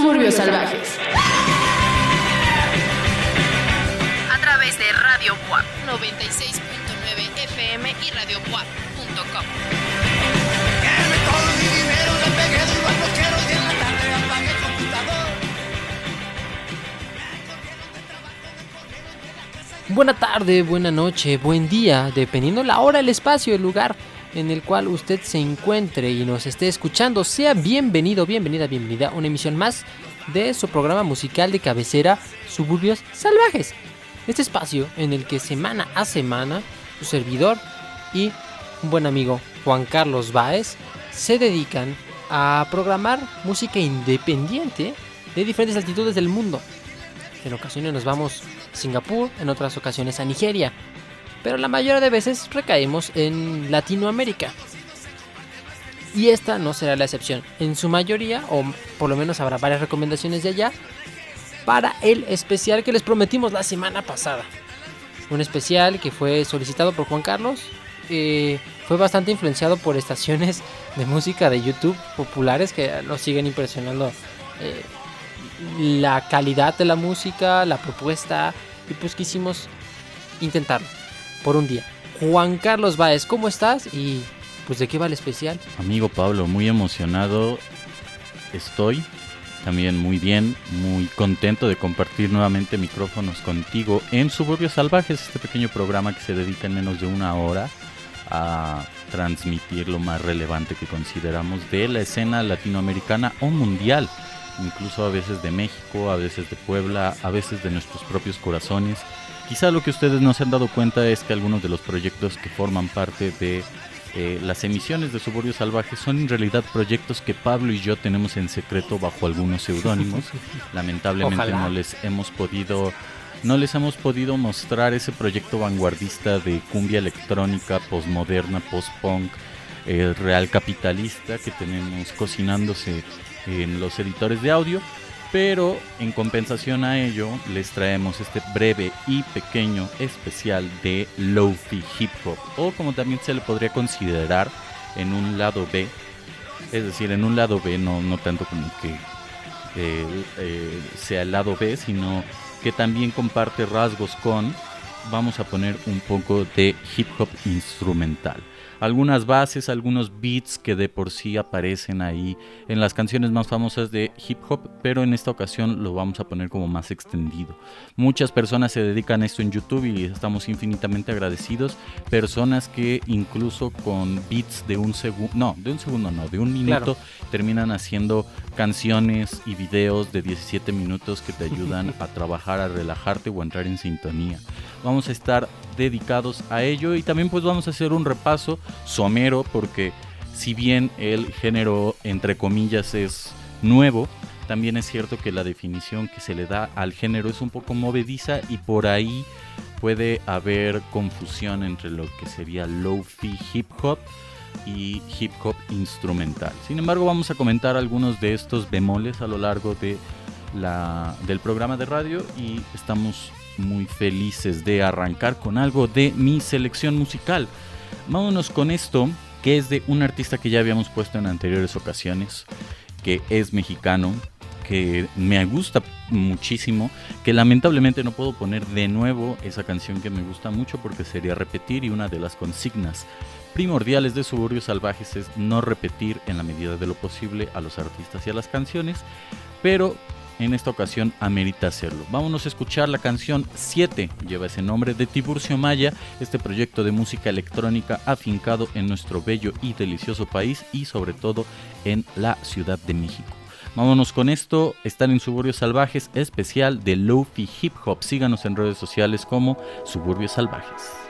Suburbios Salvajes. A través de Radio WAP 96.9 FM y Radio WAP.com. Buena tarde, buena noche, buen día, dependiendo la hora, el espacio, el lugar en el cual usted se encuentre y nos esté escuchando. Sea bienvenido, bienvenida, bienvenida a una emisión más de su programa musical de cabecera Suburbios Salvajes. Este espacio en el que semana a semana su servidor y un buen amigo Juan Carlos Baez se dedican a programar música independiente de diferentes altitudes del mundo. En ocasiones nos vamos a Singapur, en otras ocasiones a Nigeria, pero la mayoría de veces recaemos en Latinoamérica. Y esta no será la excepción. En su mayoría, o por lo menos habrá varias recomendaciones de allá, para el especial que les prometimos la semana pasada. Un especial que fue solicitado por Juan Carlos. eh, fue bastante influenciado por estaciones de música de YouTube populares que nos siguen impresionando eh, la calidad de la música, la propuesta. Y pues quisimos intentarlo por un día. Juan Carlos Baez, ¿cómo estás? Y pues de qué va el especial. Amigo Pablo, muy emocionado estoy. También muy bien, muy contento de compartir nuevamente micrófonos contigo en Suburbios Salvajes, este pequeño programa que se dedica en menos de una hora a transmitir lo más relevante que consideramos de la escena latinoamericana o mundial, incluso a veces de México, a veces de Puebla, a veces de nuestros propios corazones. Quizá lo que ustedes no se han dado cuenta es que algunos de los proyectos que forman parte de eh, las emisiones de Suburbios Salvajes son en realidad proyectos que Pablo y yo tenemos en secreto bajo algunos seudónimos. Lamentablemente Ojalá. no les hemos podido no les hemos podido mostrar ese proyecto vanguardista de cumbia electrónica, postmoderna, post-punk, eh, real capitalista que tenemos cocinándose en los editores de audio. Pero en compensación a ello, les traemos este breve y pequeño especial de Lofi Hip Hop, o como también se le podría considerar en un lado B. Es decir, en un lado B, no, no tanto como que eh, eh, sea el lado B, sino que también comparte rasgos con, vamos a poner un poco de hip hop instrumental. Algunas bases, algunos beats que de por sí aparecen ahí en las canciones más famosas de hip hop, pero en esta ocasión lo vamos a poner como más extendido. Muchas personas se dedican a esto en YouTube y estamos infinitamente agradecidos. Personas que incluso con beats de un segundo, no, de un segundo no, de un minuto, terminan haciendo canciones y videos de 17 minutos que te ayudan a trabajar, a relajarte o a entrar en sintonía. Vamos a estar dedicados a ello y también pues vamos a hacer un repaso somero porque si bien el género entre comillas es nuevo, también es cierto que la definición que se le da al género es un poco movediza y por ahí puede haber confusión entre lo que sería low-fi hip hop y hip hop instrumental. Sin embargo, vamos a comentar algunos de estos bemoles a lo largo de la, del programa de radio y estamos muy felices de arrancar con algo de mi selección musical. Vámonos con esto, que es de un artista que ya habíamos puesto en anteriores ocasiones, que es mexicano, que me gusta muchísimo, que lamentablemente no puedo poner de nuevo esa canción que me gusta mucho porque sería repetir y una de las consignas primordiales de Suburbios Salvajes es no repetir en la medida de lo posible a los artistas y a las canciones, pero en esta ocasión amerita hacerlo. Vámonos a escuchar la canción 7, lleva ese nombre de Tiburcio Maya, este proyecto de música electrónica afincado en nuestro bello y delicioso país y sobre todo en la Ciudad de México. Vámonos con esto, están en Suburbios Salvajes, especial de Lofi Hip Hop. Síganos en redes sociales como Suburbios Salvajes.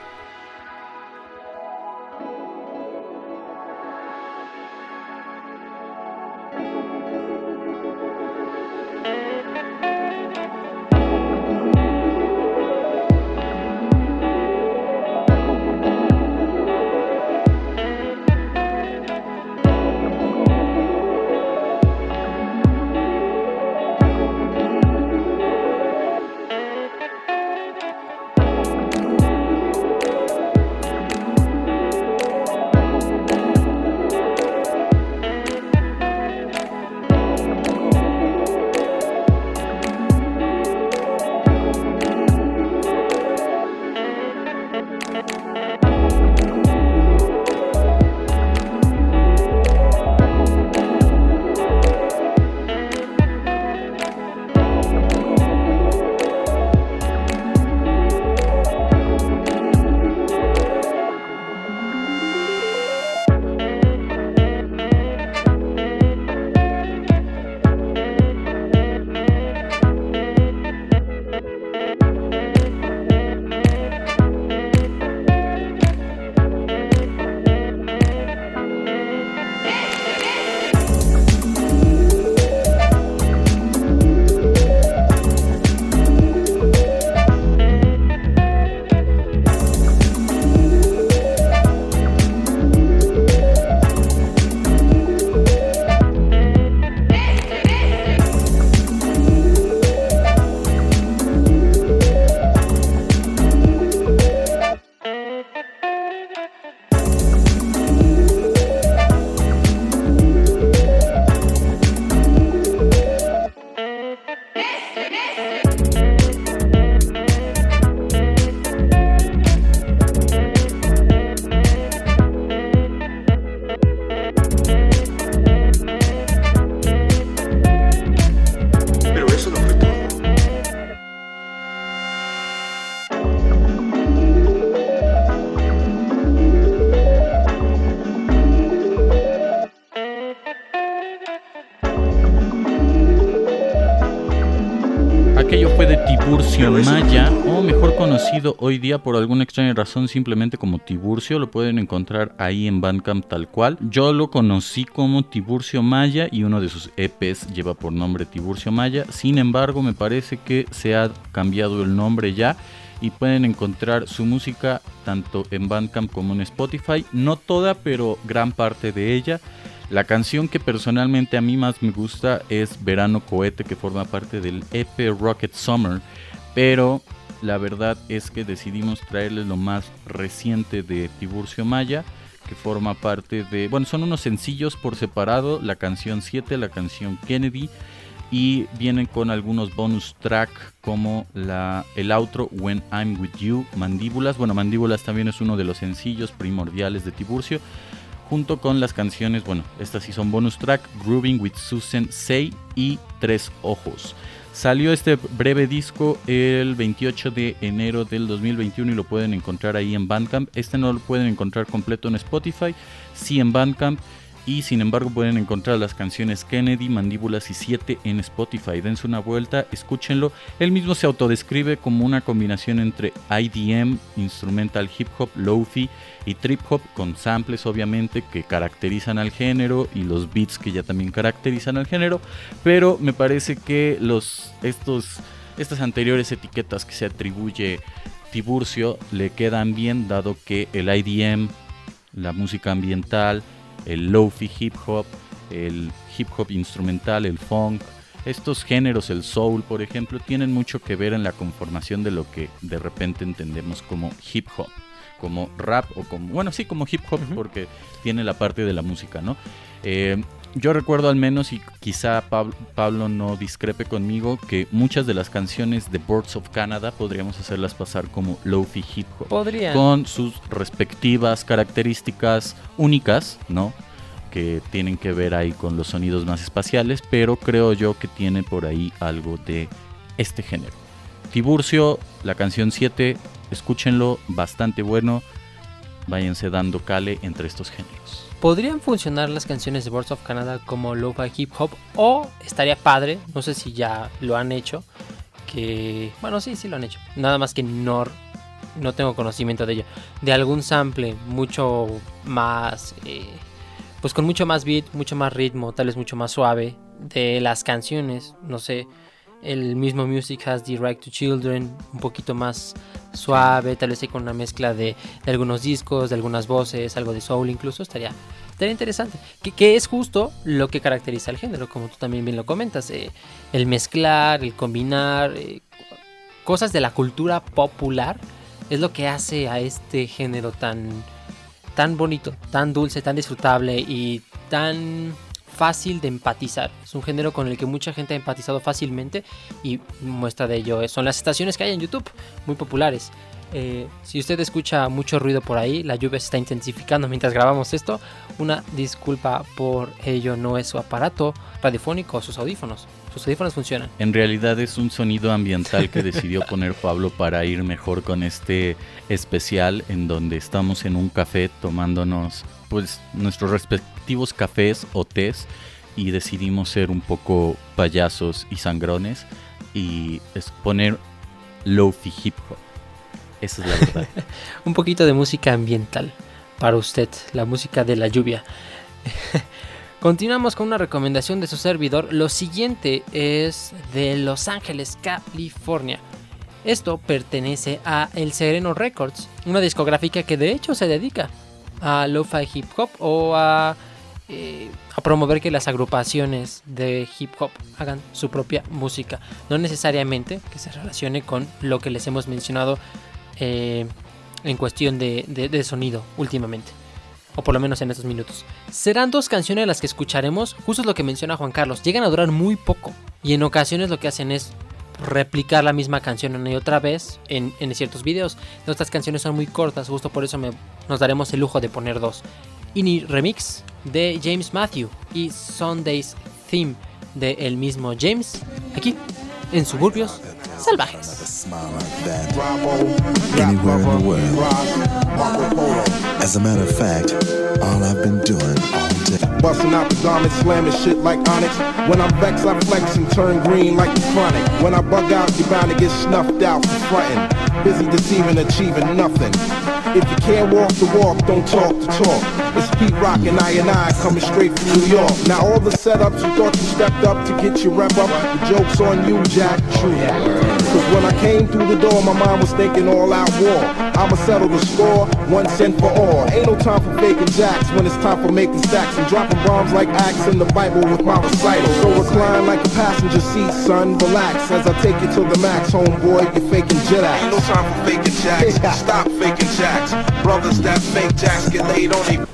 Hoy día por alguna extraña razón simplemente como Tiburcio, lo pueden encontrar ahí en Bandcamp tal cual. Yo lo conocí como Tiburcio Maya y uno de sus EPs lleva por nombre Tiburcio Maya, sin embargo me parece que se ha cambiado el nombre ya y pueden encontrar su música tanto en Bandcamp como en Spotify, no toda pero gran parte de ella. La canción que personalmente a mí más me gusta es Verano Cohete, que forma parte del EP Rocket Summer, pero la verdad es que decidimos traerles lo más reciente de Tiburcio Maya, que forma parte de, bueno, son unos sencillos por separado, la canción 7, la canción Kennedy, y vienen con algunos bonus track como la, el outro When I'm With You, Mandíbulas, bueno, Mandíbulas también es uno de los sencillos primordiales de Tiburcio, junto con las canciones, bueno, estas sí son bonus track, Grooving with Susan Say y Tres Ojos. Salió este breve disco el 28 de enero del 2021 y lo pueden encontrar ahí en Bandcamp. Este no lo pueden encontrar completo en Spotify, sí en Bandcamp y sin embargo pueden encontrar las canciones Kennedy, Mandíbulas y 7 en Spotify. Dense una vuelta, escúchenlo. Él mismo se autodescribe como una combinación entre IDM, instrumental hip hop, lofi y trip hop con samples obviamente que caracterizan al género y los beats que ya también caracterizan al género, pero me parece que los estos estas anteriores etiquetas que se atribuye Tiburcio le quedan bien dado que el IDM, la música ambiental, el lofi hip hop, el hip hop instrumental, el funk, estos géneros, el soul por ejemplo, tienen mucho que ver en la conformación de lo que de repente entendemos como hip hop, como rap o como, bueno, sí, como hip hop porque tiene la parte de la música, ¿no? Eh, yo recuerdo al menos, y quizá Pablo, no discrepe conmigo, que muchas de las canciones de Birds of Canada podríamos hacerlas pasar como lofi hip hop. Podrían. Con sus respectivas características únicas, ¿no? Que tienen que ver ahí con los sonidos más espaciales, pero creo yo que tiene por ahí algo de este género. Tiburcio, la canción 7, escúchenlo, bastante bueno. Váyanse dando cale entre estos géneros podrían funcionar las canciones de Birds of Canada como lo-fi hip hop o estaría padre, no sé si ya lo han hecho, que bueno, sí, sí lo han hecho. Nada más que no no tengo conocimiento de ello, de algún sample mucho más eh, pues con mucho más beat, mucho más ritmo, tal vez mucho más suave de las canciones, no sé, el mismo Music Has Direct to Children, un poquito más suave, tal vez con una mezcla de, algunos discos, de algunas voces, algo de soul incluso, estaría, estaría interesante. Que, es justo lo que caracteriza el género, como tú también bien lo comentas, eh, el mezclar, el combinar eh, cosas de la cultura popular, es lo que hace a este género tan, tan bonito, tan dulce, tan disfrutable y tan fácil de empatizar. Es un género con el que mucha gente ha empatizado fácilmente y muestra de ello son las estaciones que hay en YouTube, muy populares. Eh, si usted escucha mucho ruido por ahí, la lluvia se está intensificando mientras grabamos esto. Una disculpa por ello, no es su aparato radiofónico o sus audífonos. Sus audífonos funcionan. En realidad es un sonido ambiental que decidió poner Pablo para ir mejor con este especial en donde estamos en un café tomándonos pues nuestros respectivos cafés o tés y decidimos ser un poco payasos y sangrones y poner lofi hip hop. Esa es la verdad. un poquito de música ambiental para usted, la música de la lluvia. Continuamos con una recomendación de su servidor. Lo siguiente es de Los Ángeles, California. Esto pertenece a El Sereno Records, una discográfica que de hecho se dedica a lo-fi hip hop o a, eh, promover que las agrupaciones de hip hop hagan su propia música. No necesariamente que se relacione con lo que les hemos mencionado eh, en cuestión de, sonido últimamente. O por lo menos en estos minutos. Serán dos canciones las que escucharemos. Justo lo que menciona Juan Carlos. Llegan a durar muy poco. Y en ocasiones lo que hacen es replicar la misma canción una y otra vez en, ciertos videos. Nuestras canciones son muy cortas, justo por eso nos daremos el lujo de poner dos. Ini Remix de James Matthew y Sunday's Theme de el mismo James, aquí en Suburbios Salvajes. As a matter of fact, all I've been doing all day. Busting out the garment, slamming shit like Onyx. When I'm vexed, I flex and turn green like the chronic. When I bug out, you're bound to get snuffed out for frontin'. Busy deceiving, achieving nothing. If you can't walk the walk, don't talk the talk. It's Pete Rock and I and I coming straight from New York. Now all the setups you thought you stepped up to get your rep up, the joke's on you, Jack. True. Cause when I came through the door, my mind was thinking all out war. I'ma settle the score, one cent for all. Ain't no time for faking jacks when it's time for making stacks and dropping bombs like acts in the Bible with my recital. So recline like a passenger seat, son. Relax as I take you to the max, homeboy. You're faking acts. Ain't no time for faking jacks. Stop faking jacks. Brothers that fake jacks get laid on they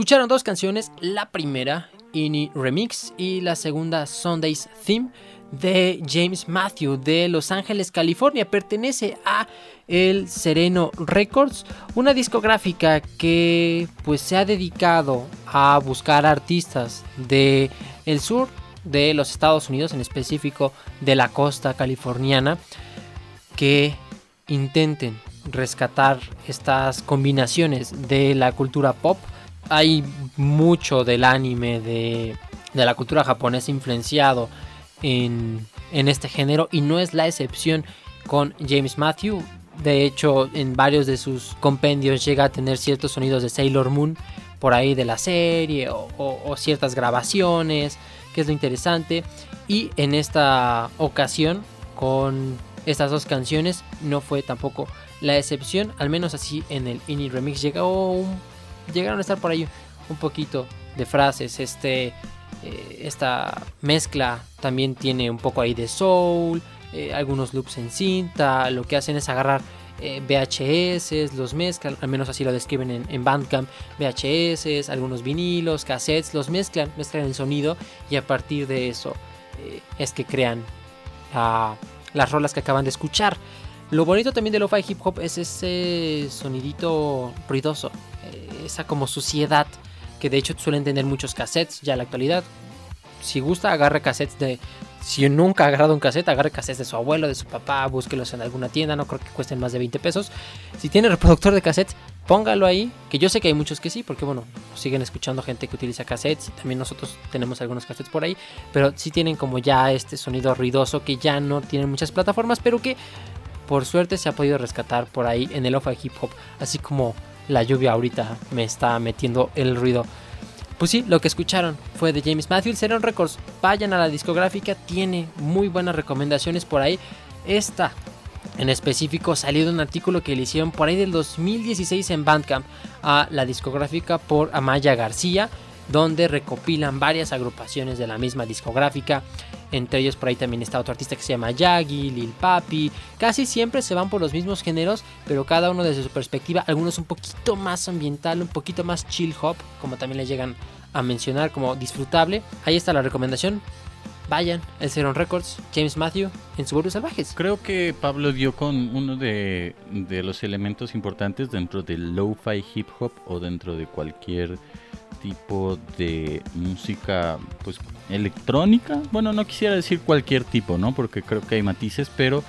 Escucharon dos canciones, la primera, Ini Remix, y la segunda, Sunday's Theme, de James Matthew de Los Ángeles, California. Pertenece a el Sereno Records, una discográfica que pues se ha dedicado a buscar artistas de el sur de los Estados Unidos, en específico de la costa californiana, que intenten rescatar estas combinaciones de la cultura pop hay mucho del anime, de, de la cultura japonesa influenciado en, en, este género y no es la excepción con James Matthew. De hecho, en varios de sus compendios llega a tener ciertos sonidos de Sailor Moon por ahí de la serie o, ciertas grabaciones, que es lo interesante. Y en esta ocasión, con estas dos canciones, no fue tampoco la excepción, al menos así en el Indie Remix llegó un llegaron a estar por ahí un poquito de frases. Este, eh, esta mezcla también tiene un poco ahí de soul, eh, algunos loops en cinta. Lo que hacen es agarrar eh, VHS, los mezclan, al menos así lo describen en, Bandcamp. VHS, algunos vinilos, cassettes, los mezclan, mezclan el sonido y a partir de eso eh, es que crean uh, las rolas que acaban de escuchar. Lo bonito también de lo-fi hip hop es ese sonidito ruidoso, esa como suciedad que de hecho suelen tener muchos cassettes ya en la actualidad. si gusta, agarre cassettes de. Si nunca ha agarrado un cassette, agarre cassettes de su abuelo, de su papá, búsquelos en alguna tienda, no creo que cuesten más de 20 pesos. Si tiene reproductor de cassettes, póngalo ahí, que yo sé que hay muchos que sí, porque bueno, siguen escuchando gente que utiliza cassettes también nosotros tenemos algunos cassettes por ahí, pero sí tienen como ya este sonido ruidoso que ya no tienen muchas plataformas, pero que por suerte se ha podido rescatar por ahí en el Ofa Hip Hop, así como la lluvia ahorita me está metiendo el ruido. Pues sí, lo que escucharon fue de James Matthews, Seron Records. Vayan a la discográfica, tiene muy buenas recomendaciones por ahí. Esta en específico salió de un artículo que le hicieron por ahí del 2016 en Bandcamp a la discográfica por Amaya García, donde recopilan varias agrupaciones de la misma discográfica. Entre ellos por ahí también está otro artista que se llama Yagi, Lil Papi. Casi siempre se van por los mismos géneros, pero cada uno desde su perspectiva. Algunos un poquito más ambiental, un poquito más chill hop, como también le llegan a mencionar como disfrutable. Ahí está la recomendación. Vayan, el Ceron Records, James Matthew, en Suburbios Salvajes. Creo que Pablo dio con uno de, de los elementos importantes dentro del lo-fi hip hop o dentro de cualquier tipo de música pues electrónica. Bueno no quisiera decir cualquier tipo no porque creo que hay matices pero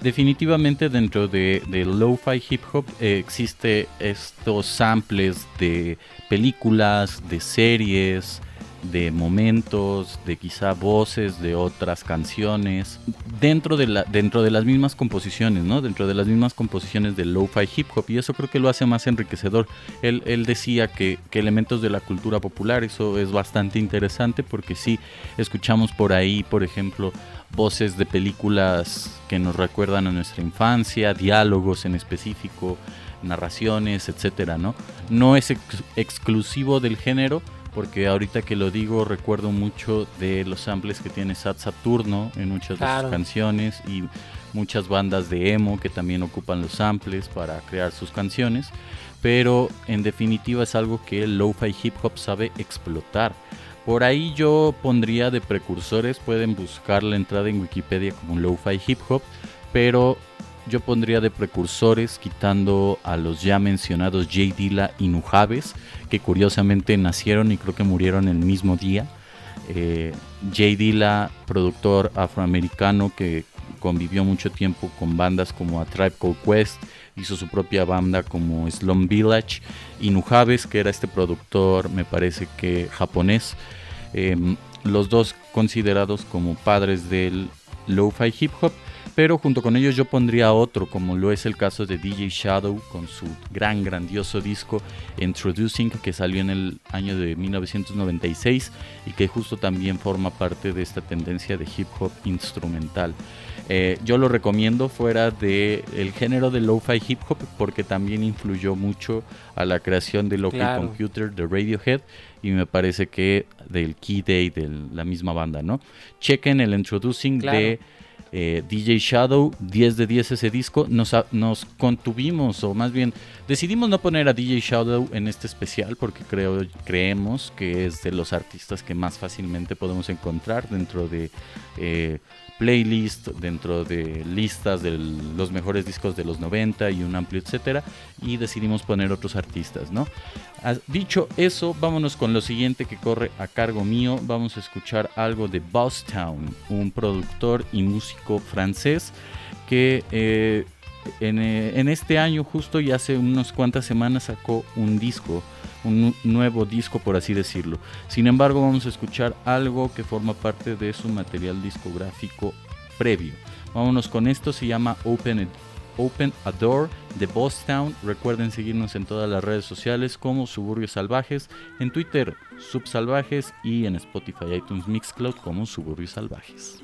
definitivamente dentro de, lo-fi hip hop eh, existe estos samples de películas de series de momentos, de quizá voces de otras canciones, dentro de, la, dentro de las mismas composiciones, ¿no? Dentro de las mismas composiciones del lo-fi hip hop, y eso creo que lo hace más enriquecedor. Él, él decía que, que, elementos de la cultura popular, eso es bastante interesante, porque sí, escuchamos por ahí, por ejemplo, voces de películas que nos recuerdan a nuestra infancia, diálogos en específico, narraciones, etcétera, ¿no? No es ex exclusivo del género, porque ahorita que lo digo recuerdo mucho de los samples que tiene Sat Saturno en muchas claro. de sus canciones y muchas bandas de emo que también ocupan los samples para crear sus canciones, pero en definitiva es algo que el lo-fi hip hop sabe explotar. Por ahí yo pondría de precursores, pueden buscar la entrada en Wikipedia como lo-fi hip hop, pero yo pondría de precursores quitando a los ya mencionados J. Dilla y Nujaves, que curiosamente nacieron y creo que murieron el mismo día. Eh, J. Dilla, productor afroamericano que convivió mucho tiempo con bandas como A Tribe Called Quest, hizo su propia banda como Slum Village, y Nujaves, que era este productor, me parece que japonés, eh, los dos considerados como padres del lo-fi hip hop pero junto con ellos yo pondría otro, como lo es el caso de DJ Shadow con su gran, grandioso disco Introducing, que salió en el año de 1996 y que justo también forma parte de esta tendencia de hip hop instrumental. Eh, yo lo recomiendo fuera del el género de lo-fi hip hop porque también influyó mucho a la creación de Local claro. Computer de Radiohead y me parece que del Key Day de la misma banda, ¿no? Chequen el Introducing claro. de eh, DJ Shadow, 10 de 10 ese disco, nos, nos, contuvimos, o más bien decidimos no poner a DJ Shadow en este especial porque creo, creemos que es de los artistas que más fácilmente podemos encontrar dentro de eh, playlist, dentro de listas de los mejores discos de los 90 y un amplio etcétera, y decidimos poner otros artistas, ¿no? Dicho eso, vámonos con lo siguiente que corre a cargo mío. Vamos a escuchar algo de Boss Town, un productor y músico francés que eh, en, eh, en, este año justo y hace unas cuantas semanas sacó un disco, un nuevo disco por así decirlo. Sin embargo, vamos a escuchar algo que forma parte de su material discográfico previo. Vámonos con esto, se llama Open Open a Door de Boss Town. Recuerden seguirnos en todas las redes sociales como Suburbios Salvajes, en Twitter Subsalvajes y en Spotify, iTunes, Mixcloud como Suburbios Salvajes.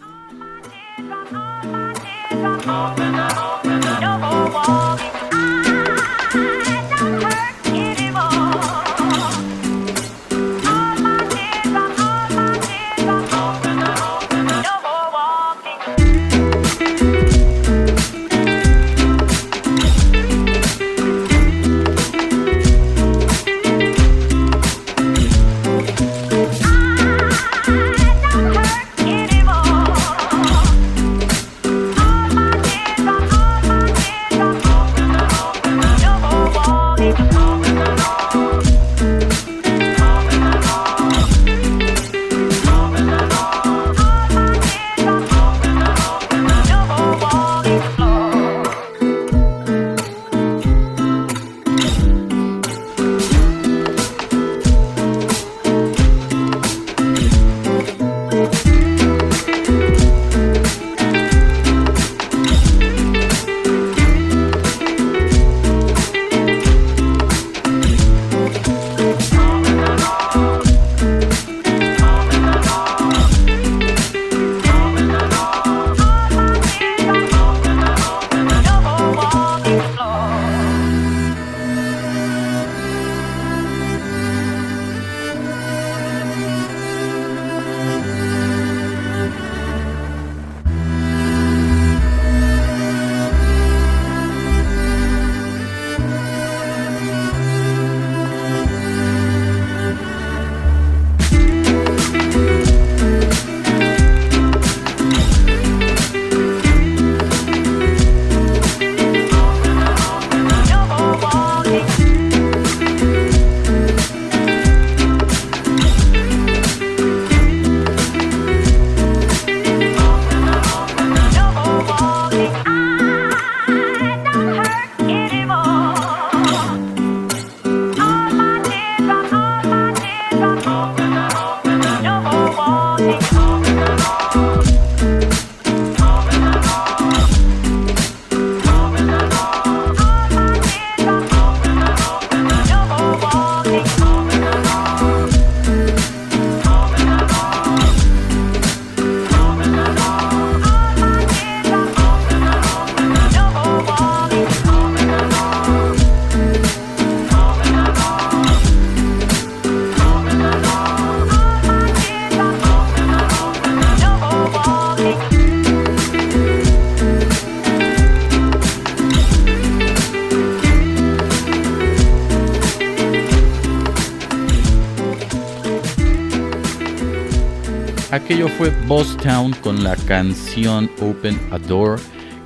Aquello fue Boss Town con la canción Open a Door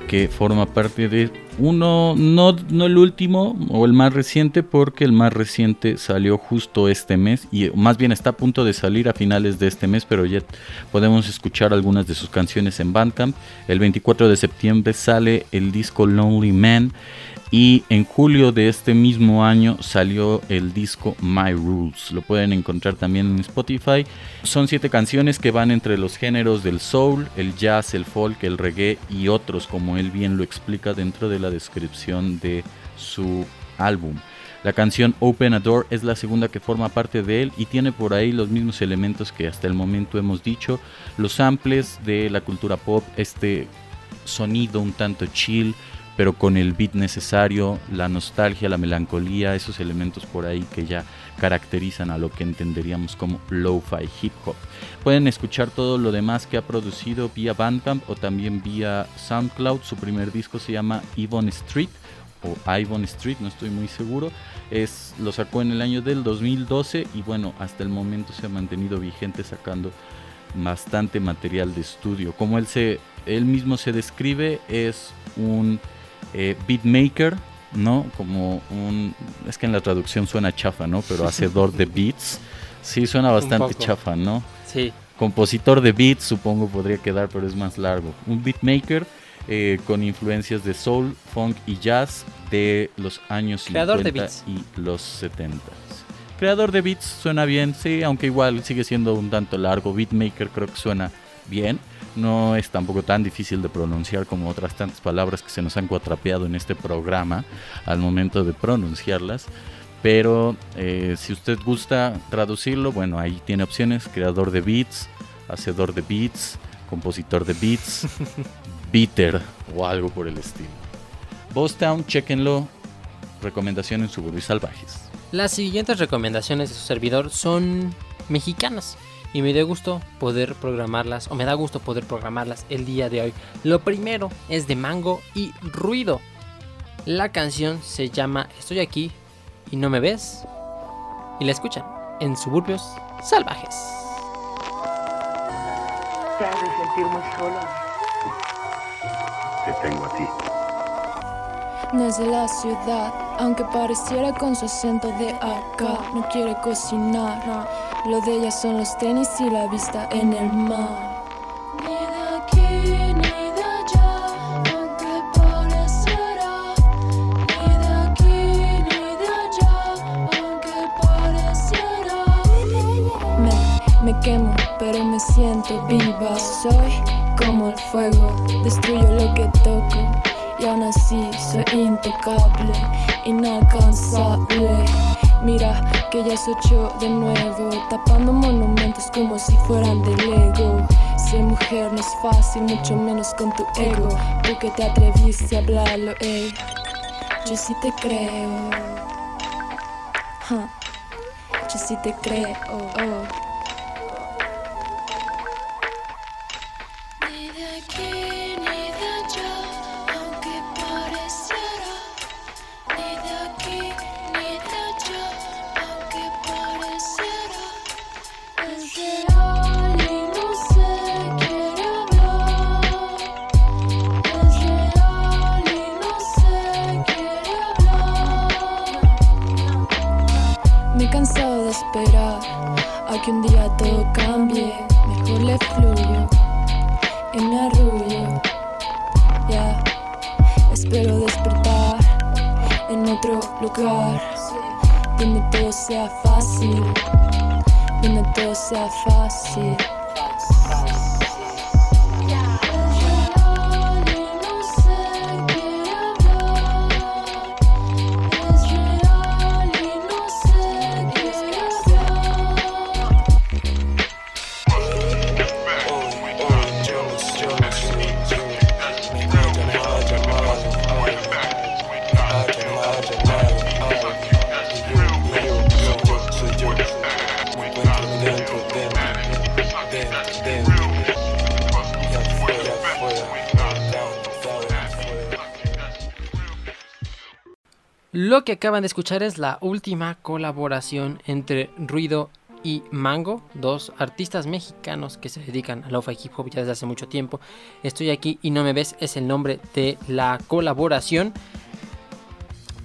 que forma parte de uno, no, no el último o el más reciente, porque el más reciente salió justo este mes y más bien está a punto de salir a finales de este mes, pero ya podemos escuchar algunas de sus canciones en Bandcamp. El 24 de septiembre sale el disco Lonely Man y en julio de este mismo año salió el disco My Rules. Lo pueden encontrar también en Spotify. Son siete canciones que van entre los géneros del soul, el jazz, el folk, el reggae y otros, como él bien lo explica dentro de la descripción de su álbum. La canción Open a Door es la segunda que forma parte de él y tiene por ahí los mismos elementos que hasta el momento hemos dicho, los samples de la cultura pop, este sonido un tanto chill, pero con el beat necesario, la nostalgia, la melancolía, esos elementos por ahí que ya caracterizan a lo que entenderíamos como lo-fi hip hop. Pueden escuchar todo lo demás que ha producido vía Bandcamp o también vía SoundCloud. Su primer disco se llama Yvonne Street o Ivon Street, no estoy muy seguro. Es, lo sacó en el año del 2012 y bueno, hasta el momento se ha mantenido vigente sacando bastante material de estudio. Como él, se, él mismo se describe, es un eh, beatmaker, ¿no? Como un... Es que en la traducción suena chafa, ¿no? Pero hacedor de beats. Sí, suena bastante chafa, ¿no? Sí. Compositor de beats, supongo podría quedar, pero es más largo. Un beatmaker eh, con influencias de soul, funk y jazz de los años Creador 50 y los 70. Creador de beats suena bien, sí, aunque igual sigue siendo un tanto largo. Beatmaker creo que suena bien no es tampoco tan difícil de pronunciar como otras tantas palabras que se nos han cuatrapeado en este programa al momento de pronunciarlas. Pero eh, si usted gusta traducirlo, bueno, ahí tiene opciones, creador de beats, hacedor de beats, compositor de beats, beater o algo por el estilo. Town, chequenlo, recomendaciones suburbios salvajes. Las siguientes recomendaciones de su servidor son mexicanas y me da gusto poder programarlas o me da gusto poder programarlas el día de hoy. Lo primero es de Mango y Ruido. La canción se llama Estoy aquí y no me ves y la escuchan en Suburbios Salvajes. Te hace sentir muy solo. Te tengo a ti. No es de la ciudad, aunque pareciera con su acento de acá. No quiere cocinar, lo de ella son los tenis y la vista en el mar. Me quemo, pero me siento viva. Soy como el fuego, destruyo lo que toco. Y aún así soy intocable, inalcanzable. Mira que ya es ocho de nuevo, tapando monumentos como si fueran de Lego. Ser mujer no es fácil, mucho menos con tu ego. Tú que te atreviste a hablarlo, ey. Yo sí te creo. Yo sí te creo. Oh. in the doors so I fast. Lo que acaban de escuchar es la última colaboración entre Ruido y Mango, dos artistas mexicanos que se dedican al lo-fi hip hop ya desde hace mucho tiempo. Estoy aquí y no me ves es el nombre de la colaboración.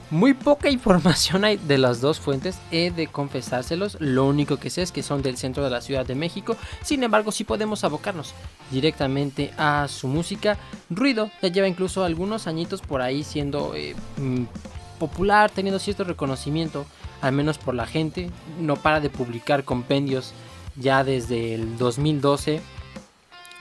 Muy poca información hay de las dos fuentes, he de confesárselos. Lo único que sé es que son del centro de la Ciudad de México. Sin embargo, sí podemos abocarnos directamente a su música. Ruido ya lleva incluso algunos añitos por ahí siendo eh, mm, popular, teniendo cierto reconocimiento, al menos por la gente. No para de publicar compendios ya desde el 2012,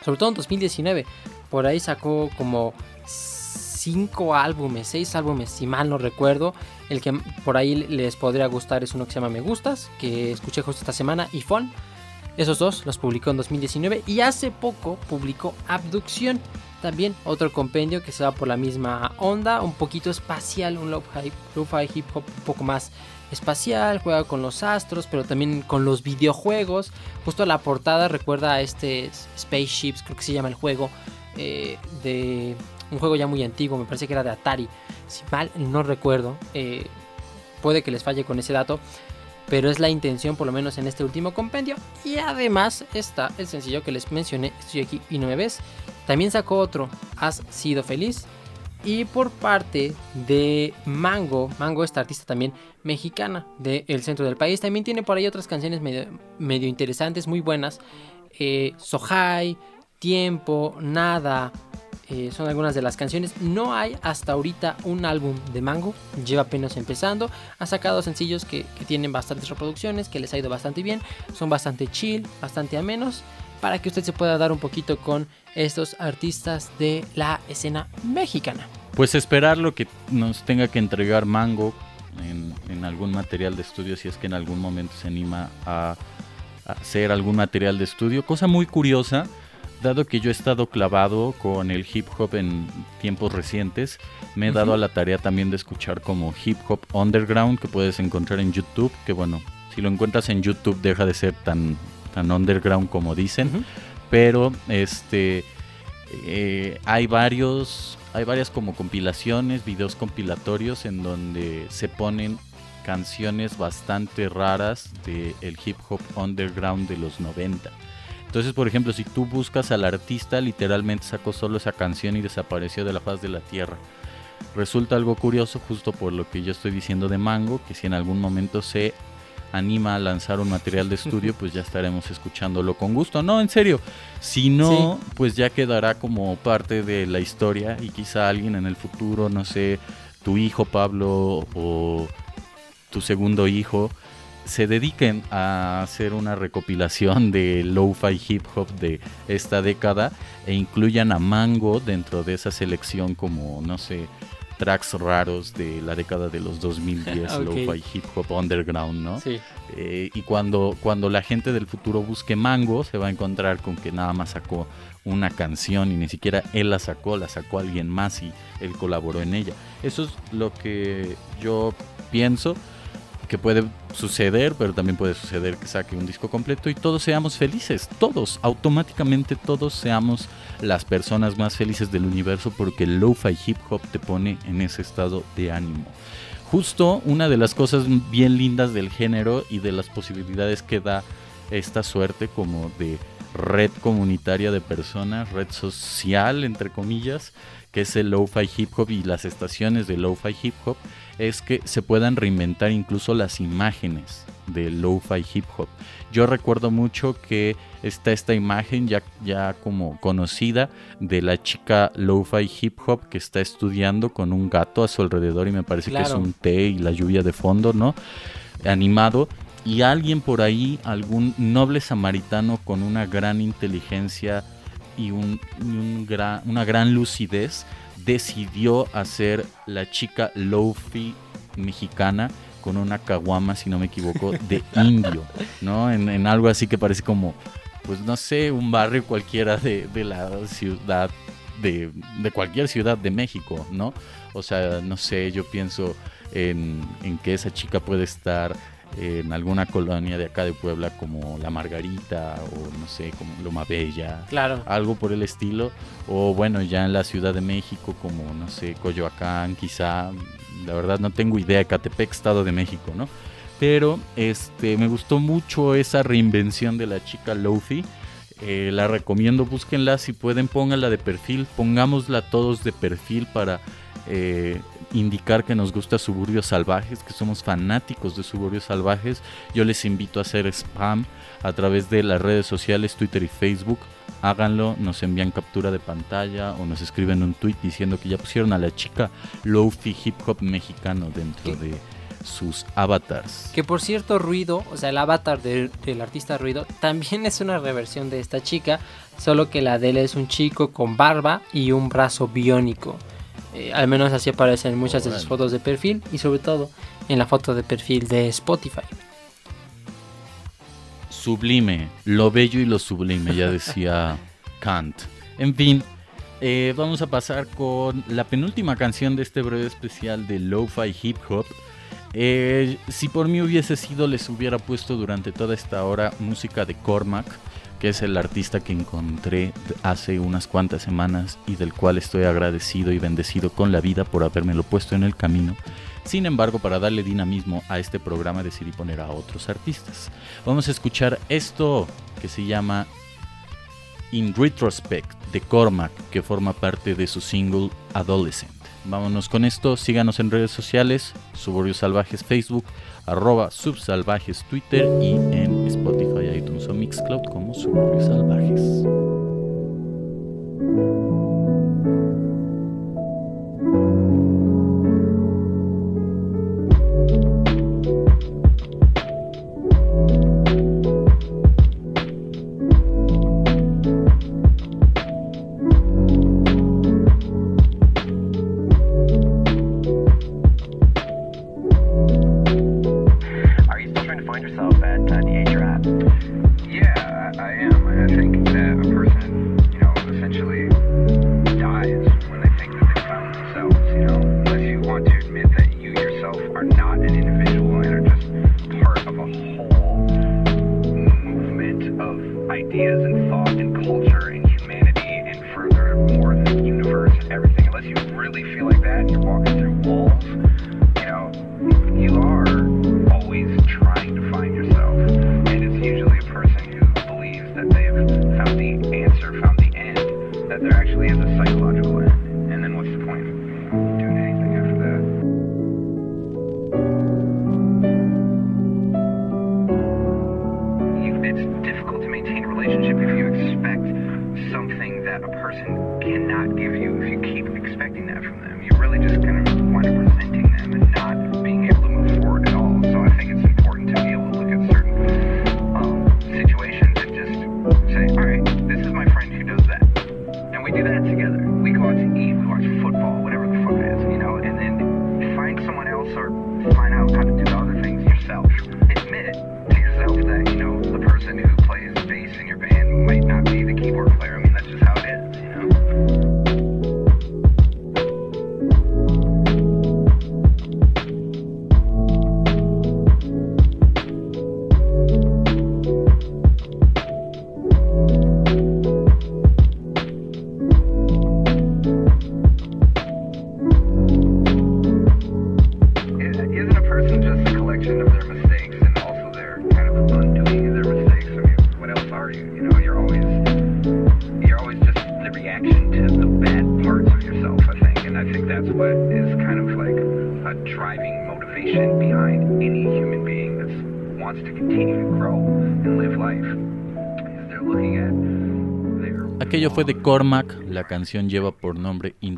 sobre todo en 2019. Por ahí sacó como cinco álbumes, seis álbumes, si mal no recuerdo. El que por ahí les podría gustar es uno que se llama Me Gustas, que escuché justo esta semana, y Fon. Esos dos los publicó en 2019 y hace poco publicó Abducción, también otro compendio que se va por la misma onda, un poquito espacial, un lo-fi hip hop un poco más espacial, juega con los astros, pero también con los videojuegos. Justo la portada recuerda a este Spaceships, creo que se llama el juego, eh, de un juego ya muy antiguo, me parece que era de Atari, si mal no recuerdo, eh, puede que les falle con ese dato, pero es la intención por lo menos en este último compendio. Y además está el sencillo que les mencioné, estoy aquí y no me ves. También sacó otro, Has sido feliz. Y por parte de Mango, Mango, esta artista también mexicana del centro del país, también tiene por ahí otras canciones medio, medio interesantes, muy buenas. Eh, Sohai, Tiempo, Nada, eh, son algunas de las canciones. No hay hasta ahorita un álbum de Mango, lleva apenas empezando. Ha sacado sencillos que, tienen bastantes reproducciones, que les ha ido bastante bien. Son bastante chill, bastante amenos, para que usted se pueda dar un poquito con estos artistas de la escena mexicana. Pues esperar lo que nos tenga que entregar Mango en, en algún material de estudio, si es que en algún momento se anima a hacer algún material de estudio. Cosa muy curiosa dado que yo he estado clavado con el hip hop en tiempos recientes, me he dado a la tarea también de escuchar como hip hop underground que puedes encontrar en YouTube, que bueno, si lo encuentras en YouTube deja de ser tan, tan underground como dicen, pero este eh, hay varios, hay varias como compilaciones, videos compilatorios en donde se ponen canciones bastante raras del el hip hop underground de los 90 entonces, por ejemplo, si tú buscas al artista, literalmente sacó solo esa canción y desapareció de la faz de la tierra. Resulta algo curioso justo por lo que yo estoy diciendo de Mango, que si en algún momento se anima a lanzar un material de estudio, pues ya estaremos escuchándolo con gusto. No, en serio, si no, pues ya quedará como parte de la historia y quizá alguien en el futuro, no sé, tu hijo Pablo o tu segundo hijo, se dediquen a hacer una recopilación de lo-fi hip hop de esta década e incluyan a Mango dentro de esa selección como, no sé, tracks raros de la década de los 2010, lo-fi hip hop underground, ¿no? Sí. Eh, y cuando, cuando la gente del futuro busque Mango, se va a encontrar con que nada más sacó una canción y ni siquiera él la sacó, la sacó alguien más y él colaboró en ella. Eso es lo que yo pienso que puede suceder, pero también puede suceder que saque un disco completo y todos seamos felices, todos, automáticamente todos seamos las personas más felices del universo porque el lo-fi hip hop te pone en ese estado de ánimo. Justo una de las cosas bien lindas del género y de las posibilidades que da esta suerte como de red comunitaria de personas, red social entre comillas, que es el lo-fi hip hop y las estaciones de lo-fi hip hop, es que se puedan reinventar incluso las imágenes del lo-fi hip hop. Yo recuerdo mucho que está esta imagen ya, ya como conocida de la chica lo-fi hip hop que está estudiando con un gato a su alrededor y me parece que es un té y la lluvia de fondo, ¿no? Animado y alguien por ahí, algún noble samaritano con una gran inteligencia y, un, una gran lucidez decidió hacer la chica Lofi mexicana con una caguama, si no me equivoco, de indio, ¿no? En, algo así que parece como, pues no sé, un barrio cualquiera de, la ciudad, de, de, cualquier ciudad de México, ¿no? O sea, no sé, yo pienso en, en que esa chica puede estar en alguna colonia de acá de Puebla como La Margarita o no sé, como Loma Bella. Claro. Algo por el estilo. O bueno, ya en la Ciudad de México como, no sé, Coyoacán quizá. La verdad no tengo idea, Catepec, Estado de México, ¿no? Pero este, me gustó mucho esa reinvención de la chica Lofi. Eh, la recomiendo, búsquenla si pueden, pónganla de perfil, pongámosla todos de perfil para eh, indicar que nos gusta Suburbios Salvajes, que somos fanáticos de Suburbios Salvajes. Yo les invito a hacer spam a través de las redes sociales, Twitter y Facebook. Háganlo, nos envían captura de pantalla o nos escriben un tweet diciendo que ya pusieron a la chica Lofi Hip Hop mexicano dentro de sus avatars. Que por cierto, Ruido, o sea, el avatar del artista Ruido, también es una reversión de esta chica, solo que la de él es un chico con barba y un brazo biónico. Eh, al menos así aparece en muchas de sus fotos de perfil y sobre todo en la foto de perfil de Spotify. Sublime, lo bello y lo sublime, ya decía Kant. En fin, eh, vamos a pasar con la penúltima canción de este breve especial de Lo-Fi Hip Hop. Eh, si por mí hubiese sido, les hubiera puesto durante toda esta hora música de Cormac, que es el artista que encontré hace unas cuantas semanas y del cual estoy agradecido y bendecido con la vida por habérmelo puesto en el camino. Sin embargo, para darle dinamismo a este programa decidí poner a otros artistas. Vamos a escuchar esto que se llama In Retrospect de Cormac, que forma parte de su single Adolescent. Vámonos con esto, síganos en redes sociales, Suburbios Salvajes Facebook, arroba Subsalvajes Twitter y en Spotify, iTunes o Mixcloud como Suburbios Salvajes. Fue de Cormac, la canción lleva por nombre In,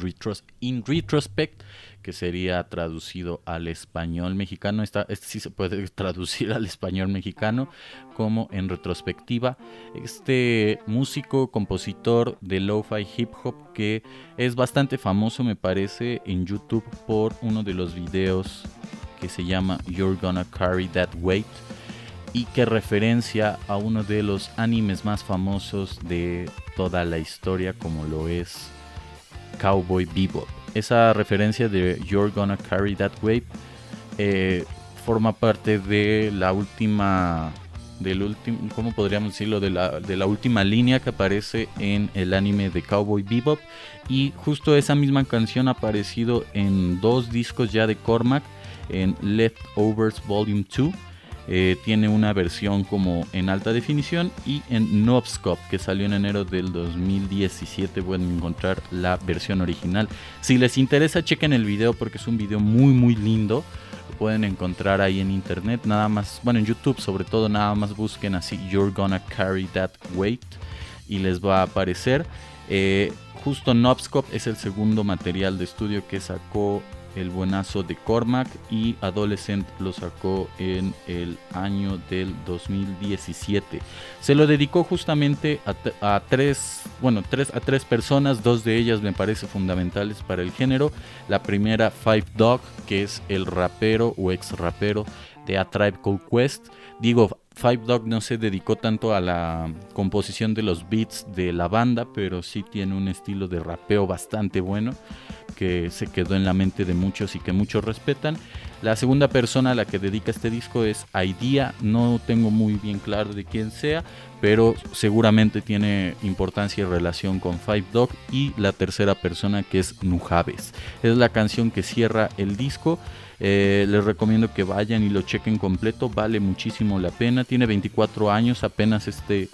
Retrospect, que sería traducido al español mexicano. Esta, este sí se puede traducir al español mexicano como en retrospectiva. Este músico, compositor de lo-fi hip hop que es bastante famoso, me parece, en YouTube por uno de los videos que se llama You're Gonna Carry That Weight y que referencia a uno de los animes más famosos de toda la historia como lo es Cowboy Bebop. Esa referencia de You're Gonna Carry That Wave eh, forma parte de la última ¿cómo podríamos decirlo? De la, de la última línea que aparece en el anime de Cowboy Bebop. Y justo esa misma canción ha aparecido en dos discos ya de Cormac, en Leftovers Volume 2 Eh, tiene una versión como en alta definición y en Nobscope que salió en enero del 2017 pueden encontrar la versión original. Si les interesa chequen el video porque es un video muy muy lindo. Lo pueden encontrar ahí en internet, nada más, bueno en YouTube sobre todo, nada más busquen así You're Gonna Carry That Weight y les va a aparecer. Eh, justo Nobscope es el segundo material de estudio que sacó el buenazo de Cormac y Adolescent lo sacó en el año del 2017. Se lo dedicó justamente a, tres, bueno, tres, a tres personas, dos de ellas me parece fundamentales para el género. La primera, Five Dog, que es el rapero o ex rapero de A Tribe Called Quest. Digo, Five Dog no se dedicó tanto a la composición de los beats de la banda, pero sí tiene un estilo de rapeo bastante bueno que se quedó en la mente de muchos y que muchos respetan. La segunda persona a la que dedica este disco es Idea, no tengo muy bien claro de quién sea, pero seguramente tiene importancia y relación con Five Dog. Y la tercera persona que es Nujaves. Es la canción que cierra el disco. Eh, les recomiendo que vayan y lo chequen completo, vale muchísimo la pena. Tiene 24 años apenas este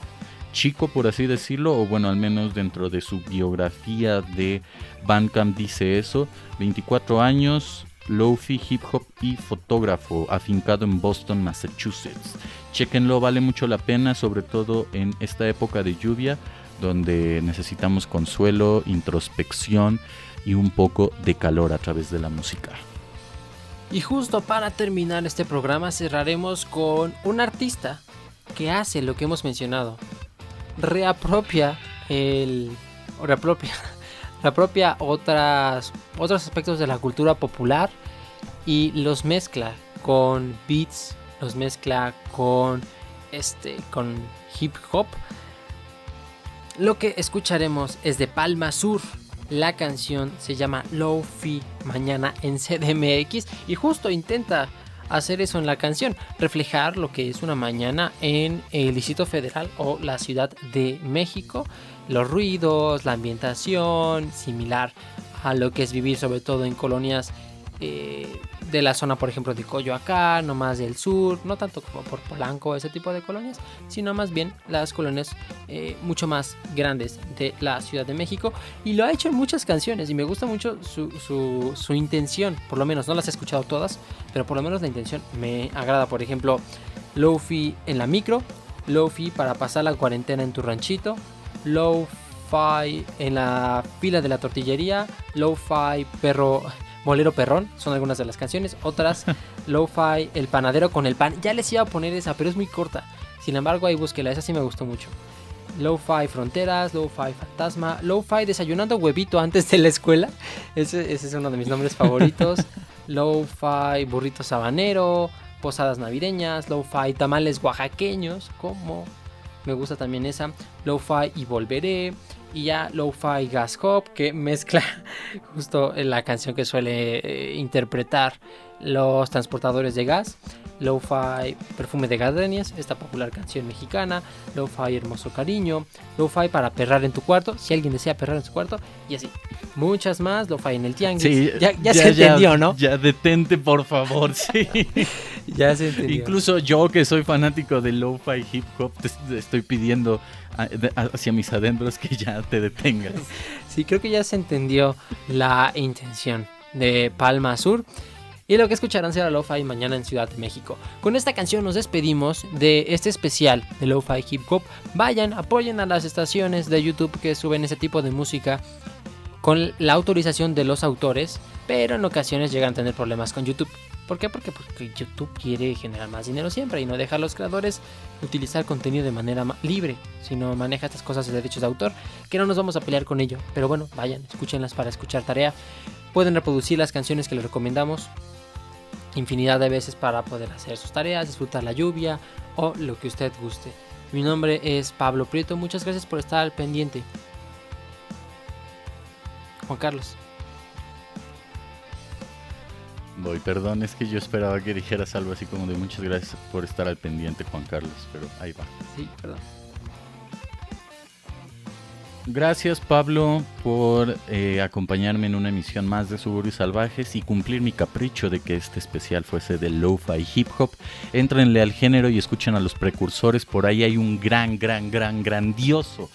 chico, por así decirlo, o bueno, al menos dentro de su biografía de Bandcamp dice eso. 24 años, lofi, hip hop y fotógrafo, afincado en Boston, Massachusetts. Chequenlo, vale mucho la pena, sobre todo en esta época de lluvia, donde necesitamos consuelo, introspección y un poco de calor a través de la música. Y justo para terminar este programa cerraremos con un artista que hace lo que hemos mencionado. Reapropia el reapropia reapropia otras otros aspectos de la cultura popular y los mezcla con beats, los mezcla con este con hip hop. Lo que escucharemos es de Palma Sur, la canción se llama Low Fi Mañana en CDMX y justo intenta hacer eso en la canción, reflejar lo que es una mañana en el Distrito Federal o la Ciudad de México, los ruidos, la ambientación, similar a lo que es vivir sobre todo en colonias eh, de la zona, por ejemplo, de Coyoacán, no más del sur, no tanto como por Polanco, ese tipo de colonias, sino más bien las colonias eh, mucho más grandes de la Ciudad de México. Y lo ha hecho en muchas canciones y me gusta mucho su, su, intención, por lo menos, no las he escuchado todas, pero por lo menos la intención me agrada. Por ejemplo, Lofi en la micro, Lofi para pasar la cuarentena en tu ranchito, Lo-Fi en la fila de la tortillería, Lo-Fi perro Molero Perrón, son algunas de las canciones. Otras, Lo-Fi, El Panadero con el Pan. Ya les iba a poner esa, pero es muy corta. Sin embargo, ahí búsquela, esa sí me gustó mucho. Lo-Fi Fronteras, Lo-Fi Fantasma, Lo-Fi Desayunando Huevito antes de la escuela. Ese, ese es uno de mis nombres favoritos. Lo-Fi Burrito Sabanero, Posadas Navideñas, Lo-Fi Tamales Oaxaqueños, como me gusta también esa. Lo-Fi y Volveré y ya Lo-Fi Gas Hop que mezcla justo la canción que suele eh, interpretar los transportadores de gas. Lo-Fi Perfume de Gardenias, esta popular canción mexicana. Lo-Fi Hermoso Cariño. Lo-Fi para perrar en tu cuarto, si alguien desea perrar en su cuarto. Y así. Muchas más. Lo-Fi en el tianguis. ya, se entendió, ¿no? Ya detente, por favor. Sí. ya se entendió. Incluso yo, que soy fanático de Lo-Fi Hip Hop, te estoy pidiendo hacia mis adentros que ya te detengas. Sí, creo que ya se entendió la intención de Palma Sur. Y lo que escucharán será Lo-Fi mañana en Ciudad de México. Con esta canción nos despedimos de este especial de Lo-Fi Hip Hop. Vayan, apoyen a las estaciones de YouTube que suben ese tipo de música con la autorización de los autores, pero en ocasiones llegan a tener problemas con YouTube. ¿Por qué? Porque, porque YouTube quiere generar más dinero siempre y no deja a los creadores utilizar contenido de manera libre, sino maneja estas cosas de derechos de autor, que no nos vamos a pelear con ello. Pero bueno, vayan, escúchenlas para escuchar tarea. Pueden reproducir las canciones que les recomendamos infinidad de veces para poder hacer sus tareas, disfrutar la lluvia o lo que usted guste. Mi nombre es Pablo Prieto, muchas gracias por estar al pendiente. Juan Carlos. Voy, perdón, es que yo esperaba que dijeras algo así como de muchas gracias por estar al pendiente, Juan Carlos, pero ahí va. Sí, perdón. Gracias Pablo por eh, acompañarme en una emisión más de Suburbios Salvajes y cumplir mi capricho de que este especial fuese de lo-fi hip hop. Entrenle al género y escuchen a los precursores. Por ahí hay un gran, gran, gran, grandioso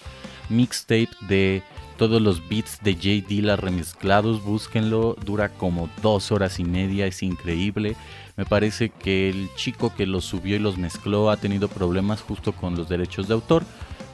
mixtape de todos los beats de Jay Dilla remezclados. Búsquenlo, dura como dos horas y media, es increíble. Me parece que el chico que los subió y los mezcló ha tenido problemas justo con los derechos de autor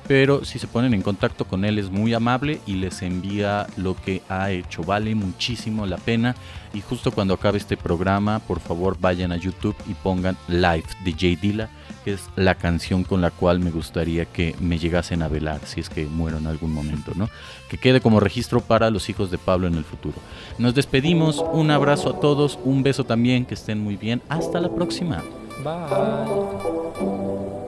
pero si se ponen en contacto con él es muy amable y les envía lo que ha hecho. Vale muchísimo la pena y justo cuando acabe este programa, por favor vayan a YouTube y pongan Live de Jay Dilla, que es la canción con la cual me gustaría que me llegasen a velar si es que muero en algún momento, ¿no? Que quede como registro para los hijos de Pablo en el futuro. Nos despedimos, un abrazo a todos, un beso también, que estén muy bien. Hasta la próxima. Bye.